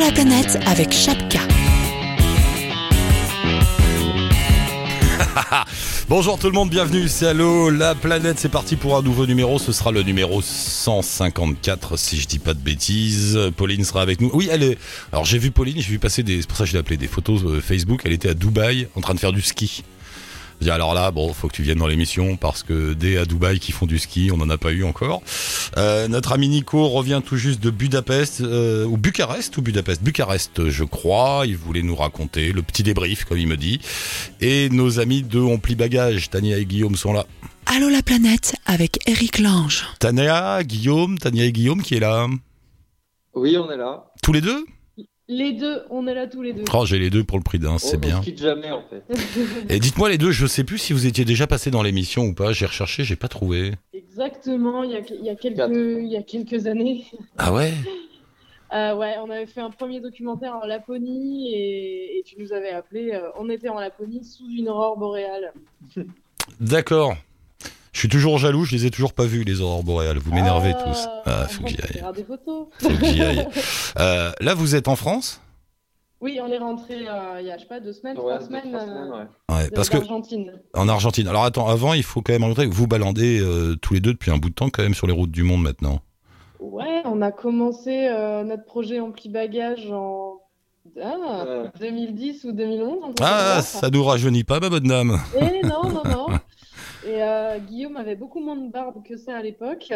La planète avec Chapka. Bonjour tout le monde, bienvenue, c'est Allo la planète, c'est parti pour un nouveau numéro, ce sera le numéro 154 si je dis pas de bêtises. Pauline sera avec nous. Oui, elle est... Alors j'ai vu Pauline, j'ai vu passer des... C'est pour ça je l'ai des photos euh, Facebook, elle était à Dubaï en train de faire du ski. Je dis alors là, bon, faut que tu viennes dans l'émission parce que des à Dubaï qui font du ski, on n'en a pas eu encore. Euh, notre ami Nico revient tout juste de Budapest, euh, ou Bucarest, ou Budapest, Bucarest, je crois. Il voulait nous raconter le petit débrief, comme il me dit. Et nos amis de On Plie Bagage, Tania et Guillaume sont là. Allô la planète avec Eric Lange. Tania, Guillaume, Tania et Guillaume qui est là. Oui, on est là. Tous les deux? Les deux, on est là tous les deux. Oh, j'ai les deux pour le prix d'un, c'est bien. Quitte jamais en fait. Et dites-moi les deux, je sais plus si vous étiez déjà passé dans l'émission ou pas. J'ai recherché, j'ai pas trouvé. Exactement, il y a, il y a quelques, Quatre. il y a quelques années. Ah ouais Euh, ouais, on avait fait un premier documentaire en Laponie et, et tu nous avais appelé. euh, on était en Laponie sous une aurore boréale. D'accord. Je suis toujours jaloux, je les ai toujours pas vus les aurores boréales. Vous m'énervez Ah, tous. Ah, faut que j'y aille. des photos. Faut que j'y aille. Euh, là, vous êtes en France? Oui, on est rentré euh, il y a, je sais pas, deux semaines, Ouais, trois deux, semaines, trois euh, semaines. Ouais, parce que l'Argentine. en Argentine. Alors attends, avant, il faut quand même montrer que vous balandez euh, tous les deux depuis un bout de temps quand même sur les routes du monde maintenant. Ouais, on a commencé euh, notre projet Ampli Bagage en ah, Ouais. 2010 ou 2011. un truc Ah, ça nous rajeunit pas, ma bonne dame. Eh non, non, non. Et euh, Guillaume avait beaucoup moins de barbe que ça à l'époque.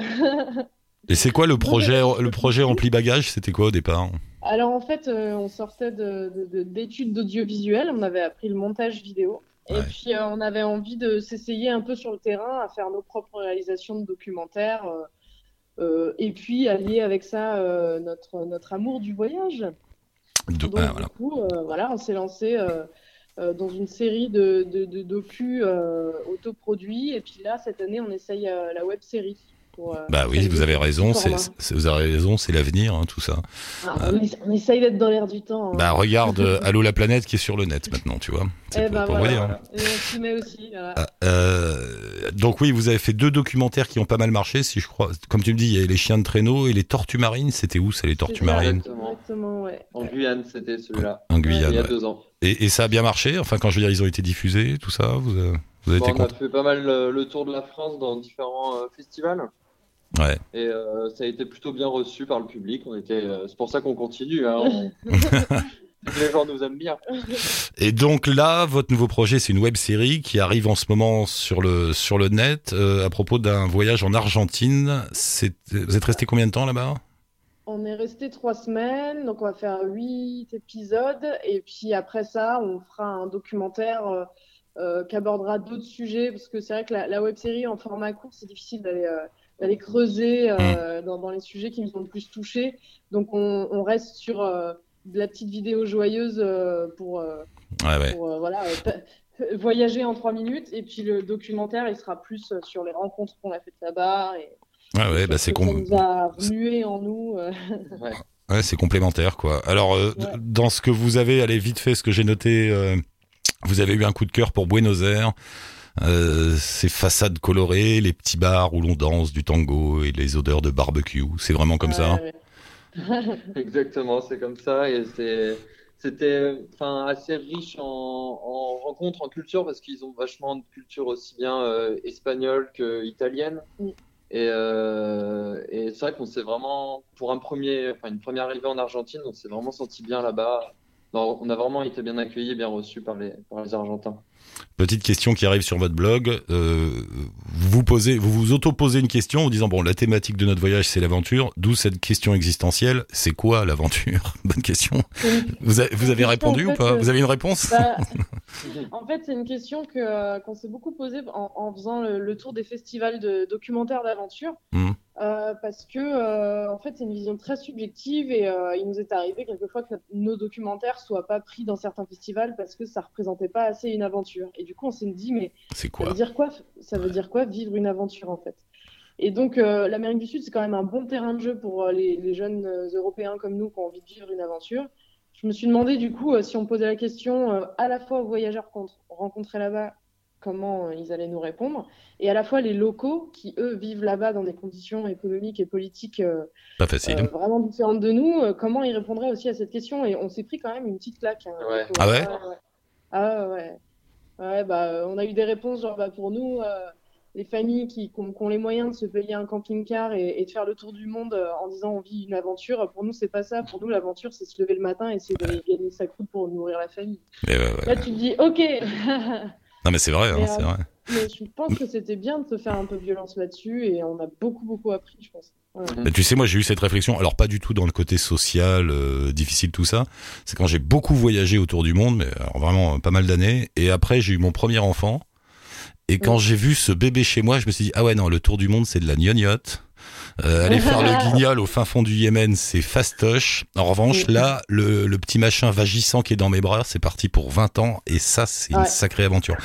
Et c'est quoi le projet, le projet Ampli Bagage C'était quoi au départ? Alors en fait, euh, on sortait de, de- de- d'études d'audiovisuel, on avait appris le montage vidéo. Et puis euh, on avait envie de s'essayer un peu sur le terrain à faire nos propres réalisations de documentaires. et puis allier avec ça notre, notre amour du voyage. De- Donc, ah, voilà. du coup, voilà, on s'est lancé euh, dans une série de, de, de docus euh, autoproduits. Et puis là, cette année, on essaye euh, la web série. Pour, euh, Bah oui, vous avez raison, c'est, vous avez raison, c'est l'avenir, hein, tout ça. Ah, on, essa- on essaye d'être dans l'air du temps. hein. Bah regarde, euh, Allô la planète qui est sur le net maintenant, tu vois. C'est Eh pour, pour voilà. vous dire. Et on s'y met aussi. voilà. Ah, euh, donc oui, vous avez fait deux documentaires qui ont pas mal marché, si je crois. Comme tu me dis, il y a les chiens de traîneau et les tortues marines. C'était où, ça, les tortues marines Exactement. Exactement, ouais. En Guyane, c'était celui-là. En Il Guyane. y a ouais. deux ans. Et, et ça a bien marché. Enfin, quand je veux dire, ils ont été diffusés, tout ça. Vous, euh, vous avez Bon, été on a fait pas mal euh, le tour de la France dans différents euh, festivals. Ouais. Et euh, ça a été plutôt bien reçu par le public. On était, euh, c'est pour ça qu'on continue. Hein. On- Les gens nous aiment bien. Et donc là, votre nouveau projet, c'est une web série qui arrive en ce moment sur le sur le net euh, à propos d'un voyage en Argentine. C'est, vous êtes resté combien de temps là-bas? On est resté trois semaines, donc on va faire huit épisodes. Et puis après ça, on fera un documentaire qui abordera d'autres sujets. Parce que c'est vrai que la, la web série en format court, c'est difficile d'aller euh, d'aller creuser euh, dans, dans les sujets qui nous ont le plus touchés. Donc on, on reste sur euh, de la petite vidéo joyeuse euh, pour, euh, Ouais, ouais. pour, euh, voilà, euh, voyager en trois minutes. Et puis le documentaire, il sera plus sur les rencontres qu'on a faites là-bas. Et, Ouais, ouais, bah ce c'est que ça com- nous a remué en nous. euh. Ouais. Ouais, c'est complémentaire, quoi. Alors, euh, Ouais. dans ce que vous avez, allez vite fait, ce que j'ai noté, euh, vous avez eu un coup de cœur pour Buenos Aires, euh, ces façades colorées, les petits bars où l'on danse du tango et les odeurs de barbecue. C'est vraiment comme ça. Ouais, Exactement, c'est comme ça. Et c'était assez riche en, en rencontres, en culture, parce qu'ils ont vachement de culture aussi bien euh, espagnole que italienne. Mm. Et, euh, et c'est vrai qu'on s'est vraiment, pour un premier, enfin, une première arrivée en Argentine, on s'est vraiment senti bien là-bas. Non, on a vraiment été bien accueillis, bien reçus par les, par les Argentins. Petite question qui arrive sur votre blog. Euh, vous vous posez, vous vous auto-posez une question en disant bon, la thématique de notre voyage c'est l'aventure. D'où cette question existentielle. C'est quoi l'aventure? Bonne question. Vous, avez- vous avez En répondu ou pas? Euh, Vous avez une réponse? Bah, en fait, c'est une question que, euh, qu'on s'est beaucoup posée en, en faisant le, le tour des festivals de documentaires d'aventure. Mhm. Euh, parce que, euh, en fait, c'est une vision très subjective et euh, il nous est arrivé quelquefois que nos documentaires soient pas pris dans certains festivals parce que ça représentait pas assez une aventure. Et du coup, on s'est dit, mais ça veut dire quoi Ça veut dire quoi vivre une aventure en fait? Et donc l'Amérique du Sud c'est quand même un bon terrain de jeu pour les, les jeunes Européens comme nous qui ont envie de vivre une aventure. Je me suis demandé du coup si on posait la question à la fois aux voyageurs qu'on rencontrait là-bas comment ils allaient nous répondre, et à la fois les locaux qui, eux, vivent là-bas dans des conditions économiques et politiques euh, Pas facile. euh, vraiment différentes de nous, euh, comment ils répondraient aussi à cette question? Et on s'est pris quand même une petite claque. hein. Ouais. Donc, Ah ouais? Ah ouais. Ouais, bah, euh, on a eu des réponses genre, bah, pour nous, euh, les familles qui, qui ont, qui ont les moyens de se payer un camping-car et, et de faire le tour du monde euh, en disant on vit une aventure, pour nous, c'est pas ça. Pour nous, l'aventure, c'est se lever le matin et essayer d'aller gagner sa croûte pour nourrir la famille. Ouais. Là, tu te dis, ok. Non, mais c'est vrai, hein, c'est euh, vrai. Mais je pense que c'était bien de se faire un peu violence là-dessus et on a beaucoup, beaucoup appris, je pense. Ouais. Tu sais, moi j'ai eu cette réflexion, alors pas du tout dans le côté social, euh, difficile, tout ça. C'est quand j'ai beaucoup voyagé autour du monde, mais alors vraiment euh, pas mal d'années. Et après j'ai eu mon premier enfant. Et quand j'ai vu ce bébé chez moi, je me suis dit, ah ouais, non, le tour du monde c'est de la gnognotte. Euh, aller faire le guignol au fin fond du Yémen, c'est fastoche. En revanche, Mm. là, le, le petit machin vagissant qui est dans mes bras, c'est parti pour 20 ans. Et ça, c'est une sacrée aventure.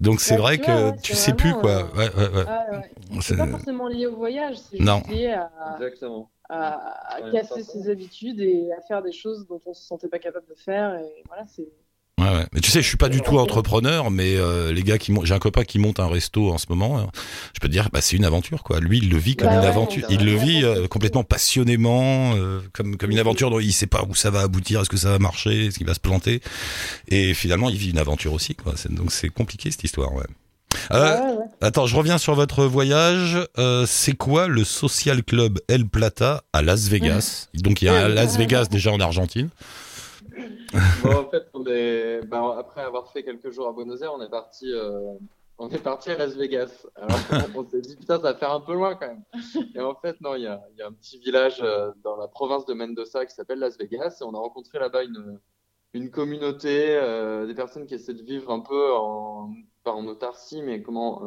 Donc c'est Ouais, vrai que ouais, tu sais plus quoi. euh, Ouais, ouais, ouais. Ouais. C'est- pas forcément lié au voyage, c'est lié à, Exactement. à, casser ses habitudes et à faire des choses dont on se sentait pas capable de faire. Et voilà, c'est. Ouais, ouais. Mais tu sais, je suis pas du tout entrepreneur, mais euh, les gars qui j'ai un copain qui monte un resto en ce moment. euh, Je peux te dire, bah, c'est une aventure, quoi. Lui, il le vit comme Bah une ouais, aventure. Il le vit euh, complètement passionnément, euh, comme comme une aventure dont il sait pas où ça va aboutir, est-ce que ça va marcher, est-ce qu'il va se planter. Et finalement, il vit une aventure aussi, quoi. Donc c'est compliqué cette histoire, ouais. Euh, Ouais, ouais. Attends, je reviens sur votre voyage. Euh, c'est quoi le Social Club El Plata à Las Vegas? Donc il y a un Las Vegas déjà en Argentine. Bon, en fait, on est... bah, après avoir fait quelques jours à Buenos Aires, on est parti, euh, on est parti à Las Vegas. Alors, on s'est dit, putain, ça va faire un peu loin quand même. Et en fait, non, il y a, il y a un petit village euh, dans la province de Mendoza qui s'appelle Las Vegas. Et on a rencontré là-bas une, une communauté, euh, des personnes qui essaient de vivre un peu en, pas en autarcie, mais comment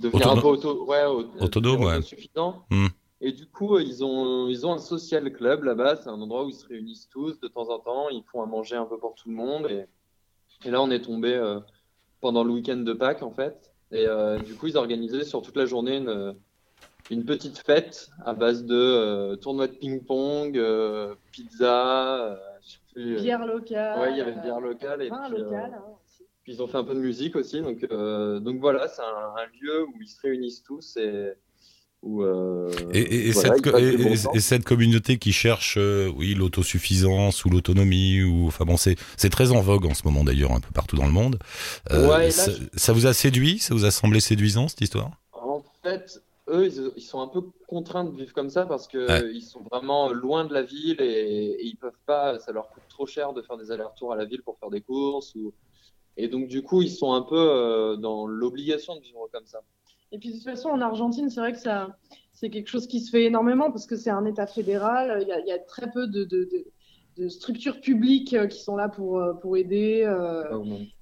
devenir un peu auto, ouais, Autonome, ouais. autosuffisant. Hmm. Et du coup, ils ont, ils ont un social club là-bas. C'est un endroit où ils se réunissent tous de temps en temps. Ils font à manger un peu pour tout le monde. Et, et là, on est tombé euh, pendant le week-end de Pâques, en fait. Et euh, du coup, ils organisaient sur toute la journée une, une petite fête à base de euh, tournoi de ping-pong, euh, pizza, plus, Bière locale. Ouais, il y avait une bière locale. Et Vin puis, local. hein, aussi. puis ils ont fait un peu de musique aussi. Donc, donc voilà, c'est un, un lieu où ils se réunissent tous et où. euh, Et, et- et voilà, cette, bon et- et communauté qui cherche, euh, oui, l'autosuffisance ou l'autonomie, ou enfin bon, c'est très en vogue en ce moment d'ailleurs un peu partout dans le monde. Euh, Ouais, et là, ça, je- ça vous a séduit, ça vous a semblé séduisant cette histoire? En fait, eux, ils, ils sont un peu contraints de vivre comme ça parce que Ouais. ils sont vraiment loin de la ville et, ils peuvent pas, ça leur coûte trop cher de faire des allers-retours à la ville pour faire des courses ou et donc du coup ils sont un peu euh, dans l'obligation de vivre comme ça. Et puis de toute façon, en Argentine, c'est vrai que ça, c'est quelque chose qui se fait énormément parce que c'est un État fédéral. Il y a, il y a très peu de, de, de, de structures publiques euh, qui sont là pour, euh, pour aider. euh,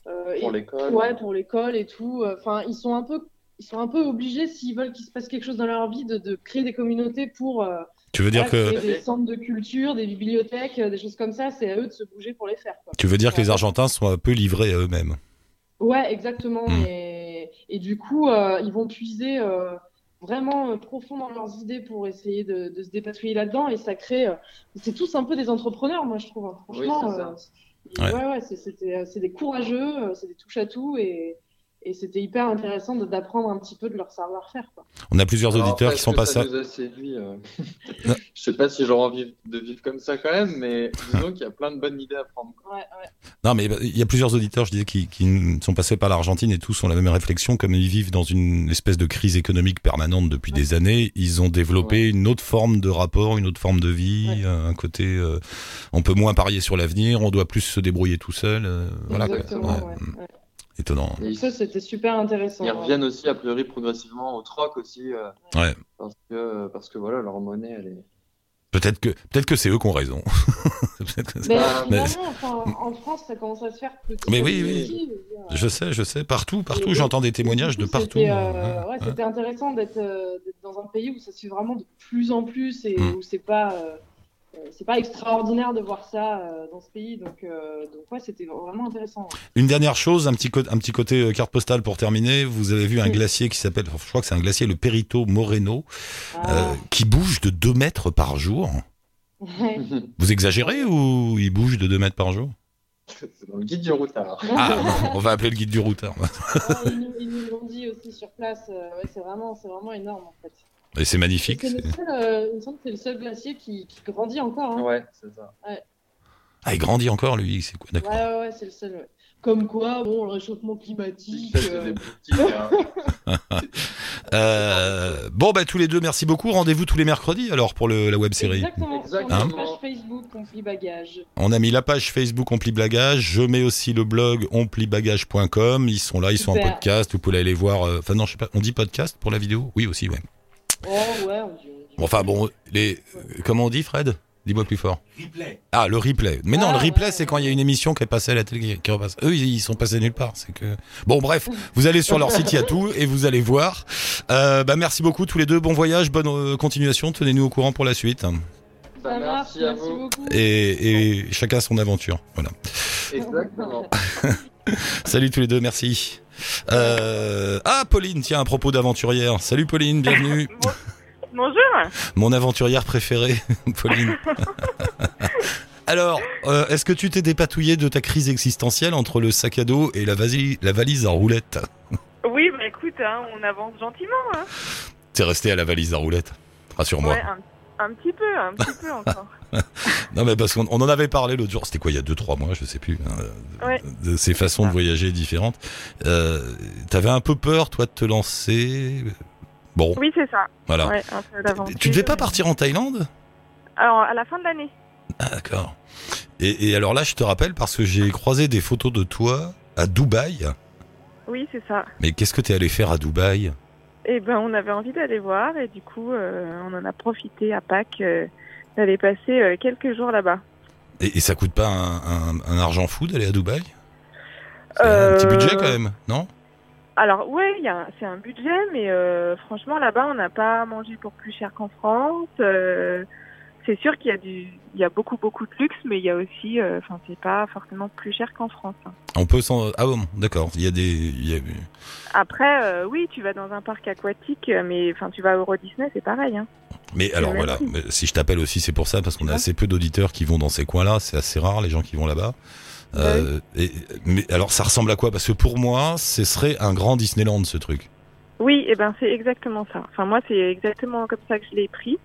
euh, Pour l'école. Ouais, pour l'école et tout. Enfin, ils sont un peu, ils sont un peu obligés, s'ils veulent qu'il se passe quelque chose dans leur vie, de, de créer des communautés pour euh, Tu veux dire que créer des centres de culture, des bibliothèques, des choses comme ça. C'est à eux de se bouger pour les faire. Quoi. tu veux dire que les Argentins sont un peu livrés à eux-mêmes Ouais, exactement. Mm. Et, et du coup, euh, ils vont puiser euh, vraiment euh, profond dans leurs idées pour essayer de, de se dépatouiller là-dedans. Et ça crée. c'est tous un peu des entrepreneurs, moi, je trouve. hein. Oui, Franchement, c'est ça. euh, Ouais. ouais, ouais, c'est c'est des courageux, c'est des touche-à-tout. Et, et c'était hyper intéressant d'apprendre un petit peu de leur savoir-faire. On a plusieurs Alors auditeurs qui sont passés. Ça nous a séduit. euh. Je sais pas si j'aurais envie de vivre comme ça quand même, mais disons qu'il y a plein de bonnes idées à prendre. Ouais, ouais. Non, mais il y a plusieurs auditeurs, je disais, qui, qui sont passés par l'Argentine et tous ont la même réflexion. Comme ils vivent dans une espèce de crise économique permanente depuis Ouais. des années, ils ont développé une autre forme de rapport, une autre forme de vie, Ouais. euh, un côté, euh, on peut moins parier sur l'avenir, on doit plus se débrouiller tout seul. euh, voilà, quoi. Exactement. Ouais. Étonnant. Et Ça, c'était super intéressant. ils reviennent aussi a priori progressivement au troc aussi, euh, Ouais. parce que parce que voilà leur monnaie elle est. Peut-être que, peut-être que c'est eux qui ont raison. Que Mais Ah, enfin, en France, ça commence à se faire petit. Mais oui, oui. je veux dire. je sais, je sais, partout, partout, j'entends des témoignages de partout. C'était euh, Ouais, ouais, ouais. c'était intéressant d'être euh, d'être dans un pays où ça se fait vraiment de plus en plus et Mm. où c'est pas euh, euh, c'est pas extraordinaire de voir ça euh, dans ce pays. Donc euh, donc ouais, c'était vraiment intéressant. ouais. Une dernière chose, un petit, un petit côté euh, carte postale pour terminer. Vous avez vu un Oui. glacier qui s'appelle, je crois que c'est un glacier, le Perito Moreno, euh, Ah, qui bouge de 2 mètres par jour. ouais. Vous exagérez ou il bouge de 2 mètres par jour? C'est dans le guide du routard. Ah, on va appeler le guide du routard. Ils nous- l'ont dit aussi sur place. euh, ouais, c'est vraiment, c'est vraiment énorme en fait. Et c'est magnifique. C'est le c'est- seul, euh, il me semble que c'est le seul glacier qui, qui grandit encore. Hein. Ouais, c'est ça. Ah, il grandit encore, lui, c'est quoi Ouais, D'accord. ouais, ouais, c'est le seul. ouais. Comme quoi, bon, le réchauffement climatique. euh, hein. Euh, bon, bah, tous les deux, merci beaucoup. Rendez-vous tous les mercredis, alors, pour le, la web série. Exactement. Exactement. notre page Facebook, on plie bagage. On a mis la page Facebook On Plie Bagage. Je mets aussi le blog onpliebagage.com. Ils sont là, ils sont en podcast. Vous pouvez aller voir. euh, Enfin, non, je sais pas. On dit podcast pour la vidéo? Oui, aussi, ouais. Oh, ouais, on dit. on dit- Bon, enfin, bon, les. Comment on dit, Fred? Dis-moi plus fort. Replay. Ah, le replay. Mais non, Ah, le replay, ouais, c'est quand il y a une émission qui est passée à la télé qui- qui repasse. Eux, ils ils sont passés nulle part. C'est que. Bon, bref, vous allez sur leur site, il y a tout, et vous allez voir. Euh, bah, merci beaucoup tous les deux. Bon voyage, bonne euh, continuation. Tenez-nous au courant pour la suite. Bah, Ça marche, merci à vous. beaucoup. Et, et chacun son aventure. Voilà. Exactement. Salut tous les deux, merci. Euh... Ah, Pauline, tiens, à propos d'aventurière. Salut Pauline, bienvenue. Bonjour. Mon aventurière préférée, Pauline. Alors, euh, est-ce que tu t'es dépatouillé de ta crise existentielle entre le sac à dos et la, vasi- la valise à roulettes? Oui, bah écoute, hein, on avance gentiment. Hein. T'es resté à la valise à roulettes Rassure-moi. Ouais, un, un petit peu, un petit peu encore. Non, mais parce qu'on on en avait parlé l'autre jour. C'était quoi, il y a 2-3 mois, je sais plus. hein, Ouais. De ces façons de voyager différentes. Euh, T'avais un peu peur, toi, de te lancer? Bon, Oui, c'est ça. voilà. Ouais, un peu d'aventure. Tu devais pas partir en Thaïlande? Alors, à la fin de l'année. Ah, d'accord. Et, et alors là, je te rappelle parce que j'ai croisé des photos de toi à Dubaï. Oui, c'est ça. Mais qu'est-ce que t'es allé faire à Dubaï? Et ben, on avait envie d'aller voir et du coup, euh, on en a profité à Pâques euh, d'aller passer euh, quelques jours là-bas. et, et ça coûte pas un, un- un argent fou d'aller à Dubaï? C'est un petit budget quand même, non? Alors, a- c'est un budget, mais franchement, là-bas, on n'a pas mangé pour plus cher qu'en France. Euh, c'est sûr qu'il y a du, il y a beaucoup, beaucoup de luxe, mais il y a aussi, euh, enfin, c'est pas forcément plus cher qu'en France. hein. On peut s'en... Ah bon, d'accord. Il y a des... il y a- Après, euh, oui, tu vas dans un parc aquatique, euh, mais enfin, tu vas à Euro Disney, c'est pareil. Hein. Mais alors voilà, prix. si je t'appelle aussi, c'est pour ça, parce qu'on a assez peu d'auditeurs qui vont dans ces coins-là. C'est assez rare les gens qui vont là-bas. Euh, et, mais alors ça ressemble à quoi? Parce que pour moi, ce serait un grand Disneyland ce truc. Oui, et ben c'est exactement ça. Enfin, moi, c'est exactement comme ça que je l'ai pris.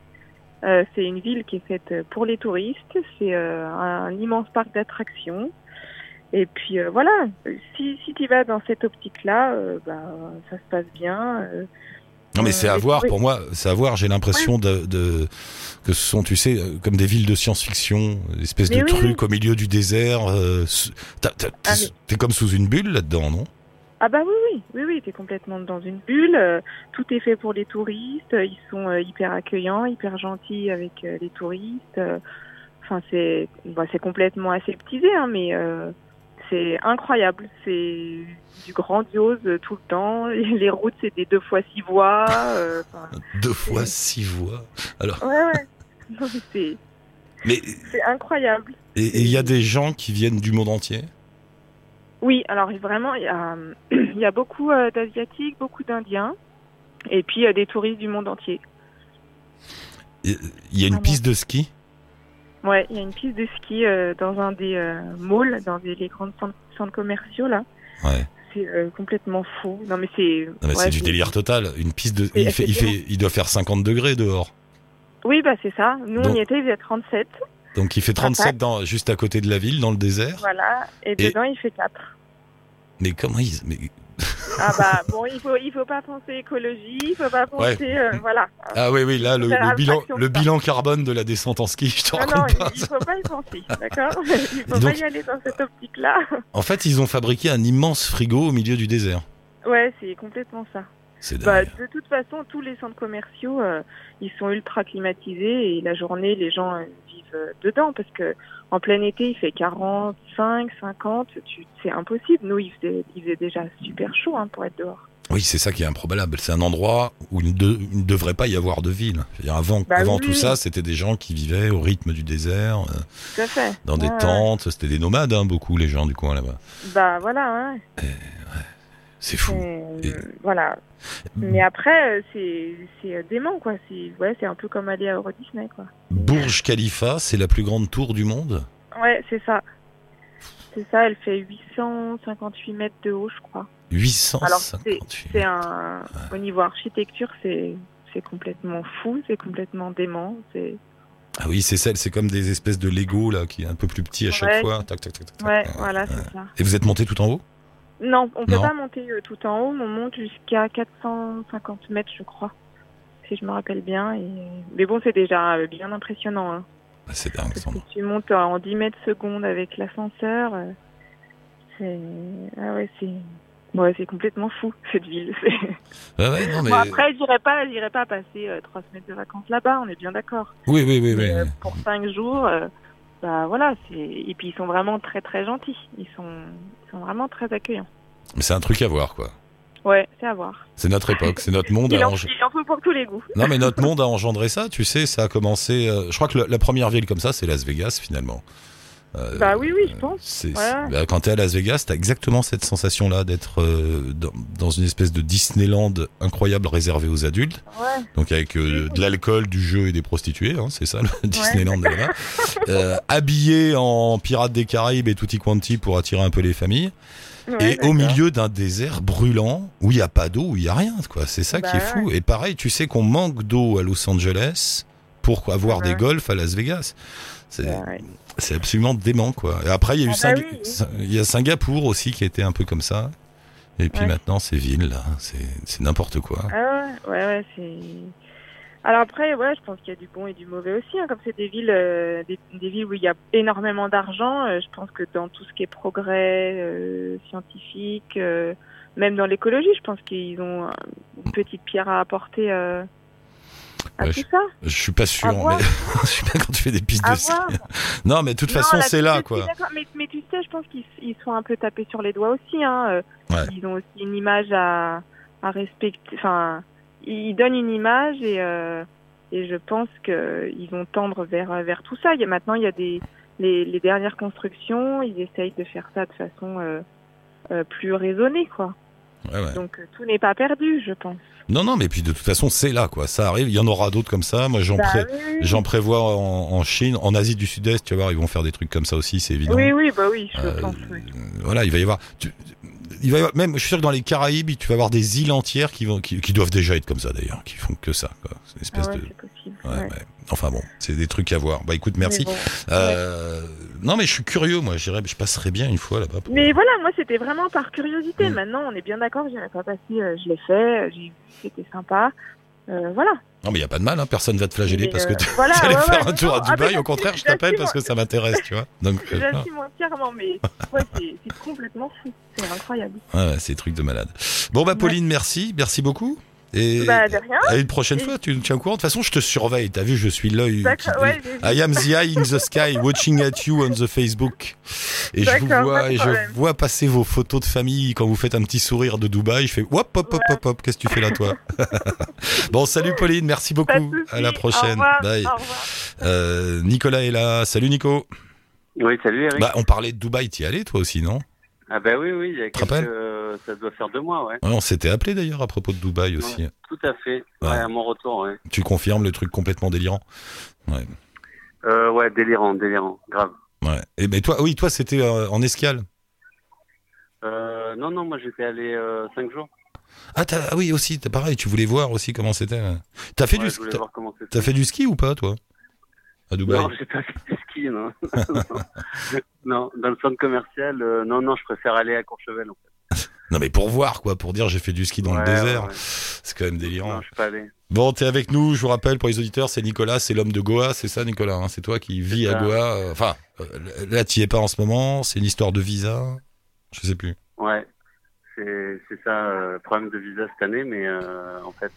Euh, c'est une ville qui est faite pour les touristes. C'est euh, un, immense parc d'attractions. Et puis euh, voilà, si, si tu vas dans cette optique-là, bah, ça se passe bien. Non mais c'est à voir, pour moi, c'est à voir, j'ai l'impression de, de- que ce sont, tu sais, comme des villes de science-fiction, une espèce Mais de oui, truc au milieu du désert. Ah, mais- t'es comme sous une bulle là-dedans, non? Ah bah oui, oui, oui, oui, t'es complètement dans une bulle. euh, tout est fait pour les touristes. euh, Ils sont euh, hyper accueillants, hyper gentils avec euh, les touristes. Enfin, c'est, bah, c'est complètement aseptisé, hein, mais c'est incroyable. C'est du grandiose tout le temps. Les routes, c'est des deux fois six voies. Deux fois six voix. Alors, ouais, ouais. C'est, mais c'est incroyable. et il y a des gens qui viennent du monde entier? Oui, alors vraiment, il y a, il y a beaucoup euh, d'Asiatiques, beaucoup d'Indiens, et puis euh, des touristes du monde entier. Il y a une Ah piste de ski? Ouais, il y a une piste de ski euh, dans un des euh, malls, dans des, les grands centres, centres commerciaux là. Ouais. C'est euh, complètement fou. Non mais c'est. Ouais, c'est du délire total. Une piste de, il fait, il effectivement. fait, il doit faire 50 degrés dehors. Oui, bah c'est ça. Nous Donc- on y était, il faisait 37. Donc il fait 37 dans, juste à côté de la ville, dans le désert. Voilà. Et, Et- dedans il fait 4. Mais comment ils, mais Ah bah bon, il faut il faut pas penser écologie, il faut pas penser euh, voilà. Ah oui, oui, là, le, le bilan, le carbone de la descente en ski, je te Non non, pas. il, il faut pas y penser, d'accord Il faut Et donc- pas y aller dans cette optique-là. En fait, ils ont fabriqué un immense frigo au milieu du désert. Ouais, c'est complètement ça. Bah, de toute façon, tous les centres commerciaux, euh, ils sont ultra climatisés et la journée, les gens euh, vivent euh, dedans parce que en plein été, il fait 45, 50, tu, c'est impossible. Nous, il faisait, il faisait déjà super chaud hein, pour être dehors. Oui, c'est ça qui est improbable. C'est un endroit où il ne, de- il ne devrait pas y avoir de ville. Avant Bah avant oui, tout ça, c'était des gens qui vivaient au rythme du désert, euh, Tout à fait. dans des Ouais, tentes. C'était des nomades, hein, beaucoup, les gens du coin là-bas. Bah voilà, ouais. C'est fou. Et- Voilà. Mais après, euh, c'est, euh, dément, quoi. C'est, ouais, un peu comme aller à Euro Disney, quoi. Burj Khalifa, c'est la plus grande tour du monde. Ouais, c'est ça. C'est ça, elle fait 858 mètres de haut, je crois. 858. C'est un. Au niveau architecture, c'est complètement fou, c'est complètement dément. C'est. Ah oui, c'est celle, c'est comme des espèces de Lego là, qui est un peu plus petit à chaque Ouais. fois. Tac, tac, tac. Ouais, voilà, c'est ça. Et vous êtes monté tout en haut? Non, on peut Non. pas monter euh, tout en haut, on monte jusqu'à 450 mètres, je crois, si je me rappelle bien. Et... Mais bon, c'est déjà euh, bien impressionnant. Hein, Ah, C'est dingue, parce Sandra. que tu montes en 10 mètres secondes avec l'ascenseur. euh, C'est ah ouais, c'est ouais, c'est complètement fou cette ville. c'est- Ouais, ouais, non, mais... Bon, après, j'irai pas, j'irai pas passer euh, trois semaines de vacances là-bas. On est bien d'accord. Oui, oui, oui, oui. Mais, euh, pour cinq jours, euh, bah voilà, et puis ils sont vraiment très très gentils. Ils sont, ils sont vraiment très accueillants. Mais c'est un truc à voir, quoi. Ouais, c'est à voir. C'est notre époque, c'est notre monde. Il à en, il en faut pour tous les goûts. Non, mais notre monde a engendré ça, tu sais, ça a commencé... euh, je crois que le- la première ville comme ça, c'est Las Vegas, finalement. Euh, Bah oui, oui, je pense. Ouais. bah, quand t'es à Las Vegas, t'as exactement cette sensation-là d'être euh, dans, dans une espèce de Disneyland incroyable réservé aux adultes. Ouais. Donc avec euh, de l'alcool, du jeu et des prostituées, hein, c'est ça le Disneyland. Euh, habillé en Pirates des Caraïbes et tutti quanti pour attirer un peu les familles. Et au milieu d'un désert brûlant où il n'y a pas d'eau, où il n'y a rien, quoi. C'est ça Bah qui est fou. Et pareil, tu sais qu'on manque d'eau à Los Angeles pour avoir Ouais. des golfs à Las Vegas. C'est Ouais, absolument dément, quoi. Et après, il y a eu bah Sing- oui, oui. Sing- il y a Singapour aussi qui était un peu comme ça. Et puis Ouais. maintenant, c'est ville, là. C'est n'importe quoi. Ah ouais, ouais, ouais, c'est. Alors après, ouais, je pense qu'il y a du bon et du mauvais aussi. hein. Comme c'est des villes, euh, des, des villes où il y a énormément d'argent, euh, je pense que dans tout ce qui est progrès euh, scientifique, même dans l'écologie, je pense qu'ils ont une petite pierre à apporter ça. Je suis pas sûr, mais je sais pas quand tu fais des pistes À de ski. Non, mais de toute Non, façon, c'est là, quoi. Mais, mais tu sais, je pense qu'ils ils sont un peu tapés sur les doigts aussi. Hein. euh, Ouais. Ils ont aussi une image à, à respecter. Enfin, ils donnent une image et, euh, et je pense qu'ils vont tendre vers, vers tout ça. Il y a, maintenant, il y a des les, les dernières constructions, ils essayent de faire ça de façon euh, euh, plus raisonnée, quoi. Ouais, ouais. Donc euh, tout n'est pas perdu, je pense. Non, non, mais puis de toute façon, c'est là, quoi. Ça arrive. Il y en aura d'autres comme ça. Moi, j'en Bah, pré- oui, oui. j'en prévois en, en Chine, en Asie du Sud-Est. Tu vas voir, ils vont faire des trucs comme ça aussi, c'est évident. oui, oui, bah oui, je Euh, pense. oui. Voilà, il va y avoir. tu- il va y avoir, même, je suis sûr que dans les Caraïbes, tu vas avoir des îles entières qui vont, qui, qui doivent déjà être comme ça d'ailleurs, qui font que ça. quoi. C'est une Ah espèce ouais, de. possible. Ouais, ouais. Enfin bon, c'est des trucs à voir. Bah écoute, merci. Bon. Euh, Non, mais je suis curieux, moi. J'irai, je passerai bien une fois là-bas. pour- Mais voilà, moi c'était vraiment par curiosité. Mm. Maintenant, on est bien d'accord, j'irai pas passer, euh, je l'ai fait, euh, j'ai c'était sympa. Euh, voilà. Non, mais il y a pas de mal. Hein. Personne va te flageller parce que euh, tu voilà, allais ouais, faire ouais, un tour à ah, Dubaï. Au contraire, je t'appelle parce que ça m'intéresse, tu vois. Donc, euh, J'assume entièrement, mais ouais, c'est complètement fou. C'est incroyable. ouais, c'est des trucs de malade. Bon, bah Pauline, merci, merci beaucoup. Et Bah, de rien. à une prochaine Et- fois, tu me tiens au courant. De toute façon, je te surveille. T'as vu, je suis l'œil. qui- ouais. I am the eye in the sky, watching at you on the Facebook. Et je vous vois, et je vois passer vos photos de famille quand vous faites un petit sourire de Dubaï. Je fais hop, hop, hop, hop, hop. Qu'est-ce que tu fais là, toi Bon, salut Pauline, merci beaucoup. À la Au prochaine. revoir. Bye. Au revoir. Euh, Nicolas est là. Salut Nico. Oui, salut Eric. Bah, on parlait de Dubaï. T'y allais toi aussi, non? Ah bah oui, oui, il y a ça doit faire deux mois, ouais. Ouais, On s'était appelé d'ailleurs à propos de Dubaï aussi. Tout à fait. Ouais, Ouais. à mon retour, ouais. Tu confirmes le truc complètement délirant Euh, ouais, délirant, délirant, grave. Ouais. Et ben toi, oui, toi c'était euh, en escale. Euh, non, non, moi j'étais allé cinq jours. Ah, t'as- ah oui aussi, t'as pareil. Tu voulais voir aussi comment c'était. ouais. T'as fait Ouais, du. T'as fait du ski ou pas, toi? À Dubaï? Non, j'ai pas fait du ski, non. non, dans le centre commercial, euh, non, non, je préfère aller à Courchevel, en fait. Non, mais pour voir, quoi, pour dire j'ai fait du ski dans le désert. ouais. C'est quand même délirant. Non, je suis pas allé. Bon, t'es avec nous, je vous rappelle, pour les auditeurs, c'est Nicolas, c'est l'homme de Goa, c'est ça, Nicolas hein C'est toi qui vis à. Goa. euh, Enfin, euh, là, t'y es pas en ce moment, c'est une histoire de visa. Je sais plus. Ouais, c'est ça, euh, problème de visa cette année, mais euh, en fait,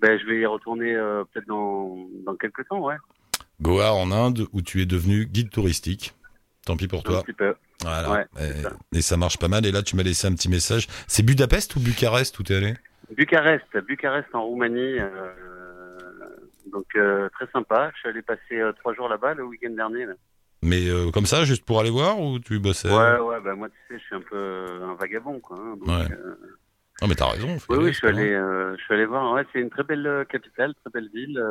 ben, je vais y retourner euh, peut-être dans, dans quelques temps, ouais. Goa en Inde, où tu es devenu guide touristique. Tant pis pour Un toi. petit peu. Voilà. Ouais, et, ça. et ça marche pas mal. Et là, tu m'as laissé un petit message. C'est Budapest ou Bucarest où t'es allé? Bucarest, Bucarest en Roumanie. euh, donc euh, très sympa. Je suis allé passer euh, trois jours là-bas le week-end dernier. là. Mais comme ça, juste pour aller voir ou tu bossais Ouais, ouais, bah moi tu sais, je suis un peu un vagabond quoi. hein, donc, Ouais. Non, mais t'as raison. oui, aller, oui, je suis allé, je suis allé voir. Ouais, c'est une très belle capitale, très belle ville.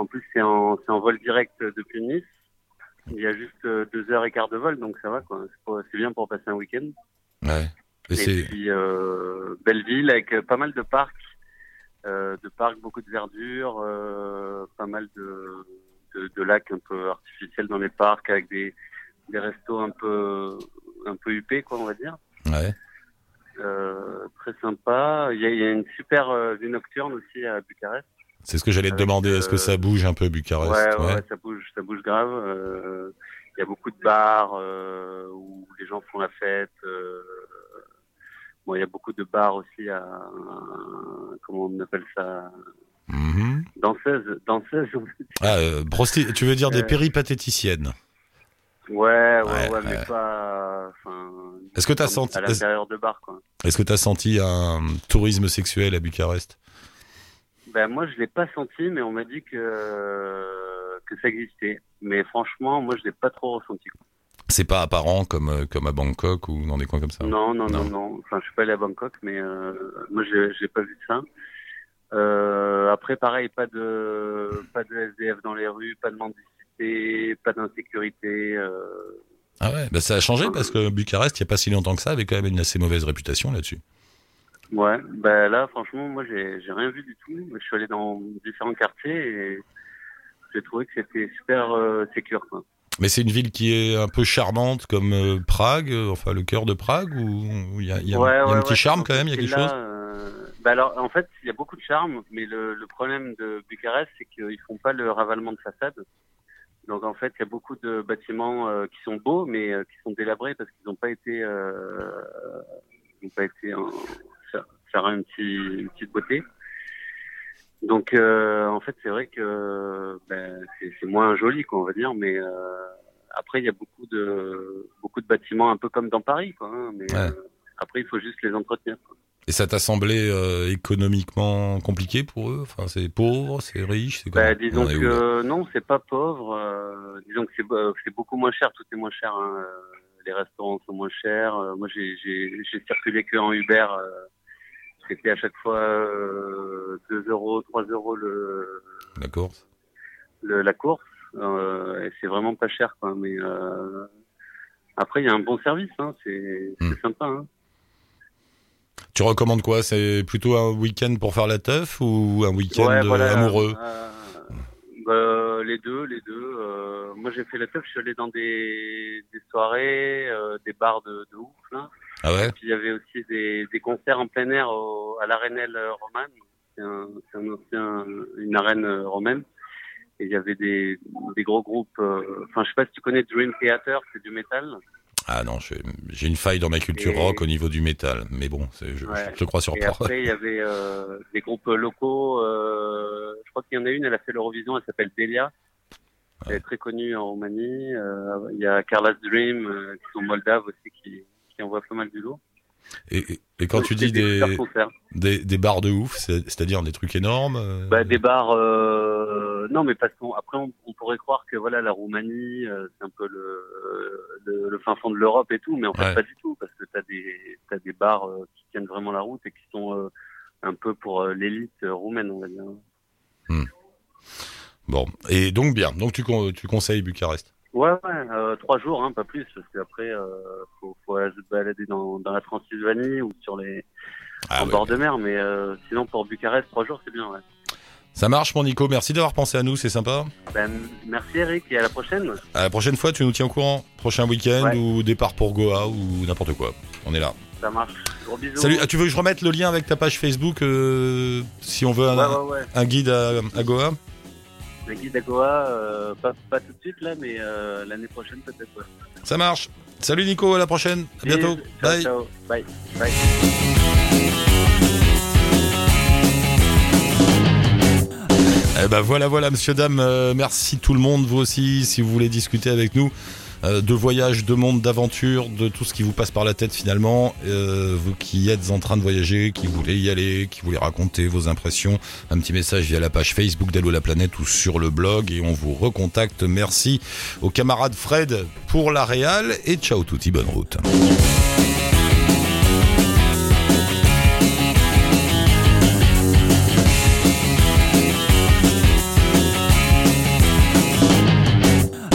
Euh, en plus, c'est en, vol direct depuis Nice. Il y a juste euh, heures et quart de vol, donc ça va quoi. C'est bien pour passer un week-end. Ouais. Et puis euh, belle ville avec euh, pas mal de parcs, euh, de parcs, beaucoup de verdure, euh, pas mal de, de, de lacs un peu artificiels dans les parcs avec des, des restos un peu un peu huppés quoi on va dire. ouais. Euh, très sympa. Il y a, il y a une super euh, vue nocturne aussi à Bucarest. C'est ce que j'allais te demander. Est-ce que euh, ça bouge un peu Bucarest Ouais, ouais, ouais, ça bouge, ça bouge grave. Euh, Il y a beaucoup de bars euh, où les gens font la fête. euh, bon, il y a beaucoup de bars aussi à comment on appelle ça, Mhm. danseuses, danseuses. Ah, euh, prosti- tu veux dire des Euh, péripatéticiennes? Ouais, ouais, Ouais, ouais, mais ouais. pas. Est-ce que t'as comme senti- à l'intérieur de bars, quoi. Est-ce que tu as senti un tourisme sexuel à Bucarest? Ben moi, je l'ai pas senti, mais on m'a dit que que ça existait. Mais franchement, moi, je l'ai pas trop ressenti. C'est pas apparent comme, euh, comme à Bangkok ou dans des coins comme ça Non, non, non, Non. non. Enfin, je suis pas allé à Bangkok, mais euh, moi, j'ai j'ai pas vu ça. Euh, après, pareil, pas de pas de SDF dans les rues, pas de mendicité, pas d'insécurité. Euh, Ah ouais, bah ça a changé parce que Bucarest, il n'y a pas si longtemps que ça, avait quand même une assez mauvaise réputation là-dessus. Ouais, ben là, franchement, moi, j'ai j'ai rien vu du tout. Je suis allé dans différents quartiers et j'ai trouvé que c'était super euh, sécure, quoi. Mais c'est une ville qui est un peu charmante comme euh, Prague, euh, enfin le cœur de Prague, ou il y a, y a- y a un petit charme quand même, il y a quelque chose chose bah alors, en fait, il y a beaucoup de charme, mais le, le problème de Bucarest, c'est qu'ils font pas le ravalement de façade. Donc en fait, il y a beaucoup de bâtiments euh, qui sont beaux, mais euh, qui sont délabrés parce qu'ils n'ont pas été, euh, ils n'ont pas été faire, un petit, une petite beauté. Donc euh, en fait, c'est vrai que ben, c'est moins joli, quoi, on va dire, mais euh, après, il y a beaucoup de beaucoup de bâtiments un peu comme dans Paris, quoi. hein, mais Ouais. euh, après, il faut juste les entretenir. quoi. Et ça t'a semblé économiquement compliqué pour eux? Enfin, c'est pauvre, c'est riche, c'est Bah, disons que non, c'est pas pauvre. disons que c'est beaucoup moins cher. Tout est moins cher. hein, Les restaurants sont moins chers. Moi, j'ai circulé que en Uber. Euh, C'était à chaque fois euh, 2 euros, 3 euros le, D'accord. le la course. Euh, et c'est vraiment pas cher, quoi. Mais euh, après, il y a un bon service. Hein, c'est Hmm. sympa. Hein. Tu recommandes quoi? C'est plutôt un week-end pour faire la teuf ou un week-end Ouais, euh, voilà, amoureux? Euh, bah, Les deux, les deux. Euh, moi, j'ai fait la teuf. Je suis allé dans des, des soirées, euh, des bars de, de ouf là. Ah ouais Puis il y avait aussi des, des concerts en plein air au, à l'arénelle romane. C'est un, un ancien, une arène euh, romaine. Et il y avait des, des gros groupes. euh, Enfin, je sais pas si tu connais Dream Theater, c'est du métal. Ah non, j'ai une faille dans ma culture Et- rock au niveau du métal. Mais bon, je, Ouais. je te crois sur Et après, il y avait euh, des groupes locaux. Euh, je crois qu'il y en a une, elle a fait l'Eurovision, elle s'appelle Delia. Elle est très connue en Roumanie. Euh, il y a Carla's Dream, euh, qui sont moldaves aussi, qui, qui envoient pas mal du lourd. Et, et- et quand tu dis des, des, des bars de ouf, c'est- c'est-à-dire des trucs énormes euh, Bah, des bars, euh, non, mais parce qu'après, on, on pourrait croire que voilà, la Roumanie, euh, c'est un peu le, le, le fin fond de l'Europe et tout, mais en fait, Ouais. pas du tout, parce que t'as des, t'as des bars euh, qui tiennent vraiment la route et qui sont un peu pour l'élite roumaine, on va dire. Bon, et donc bien. Donc tu, con- tu conseilles Bucarest? Ouais, ouais, euh, trois jours, hein, pas plus, parce qu'après, euh, faut, se balader dans, dans la Transylvanie ou sur les Ah en ouais. bord de mer, mais euh, sinon pour Bucarest, trois jours, c'est bien. Ouais. Ça marche, mon Nico. Merci d'avoir pensé à nous, c'est sympa. Ben, merci Eric et à la prochaine. À la prochaine fois, tu nous tiens au courant. Prochain week-end Ouais. ou départ pour Goa ou n'importe quoi. On est là. Ça marche. Gros bisous. Salut. Ah, tu veux que je remette le lien avec ta page Facebook euh, si on veut un, guide à, à Goa? Le guide à Goa, euh, pas, pas tout de suite là, mais euh, l'année prochaine peut-être. Ouais. Ça marche. Salut Nico, à la prochaine. À bientôt. Ciao, Bye. ciao. Bye. Bye. Eh ben voilà, voilà, monsieur, dame, euh, merci tout le monde, vous aussi, si vous voulez discuter avec nous euh, de voyage, de monde, d'aventure, de tout ce qui vous passe par la tête finalement, euh, vous qui êtes en train de voyager, qui voulez y aller, qui voulez raconter vos impressions, un petit message via la page Facebook d'Allo la planète ou sur le blog et on vous recontacte. Merci au camarade Fred pour la réal et ciao touti, bonne route.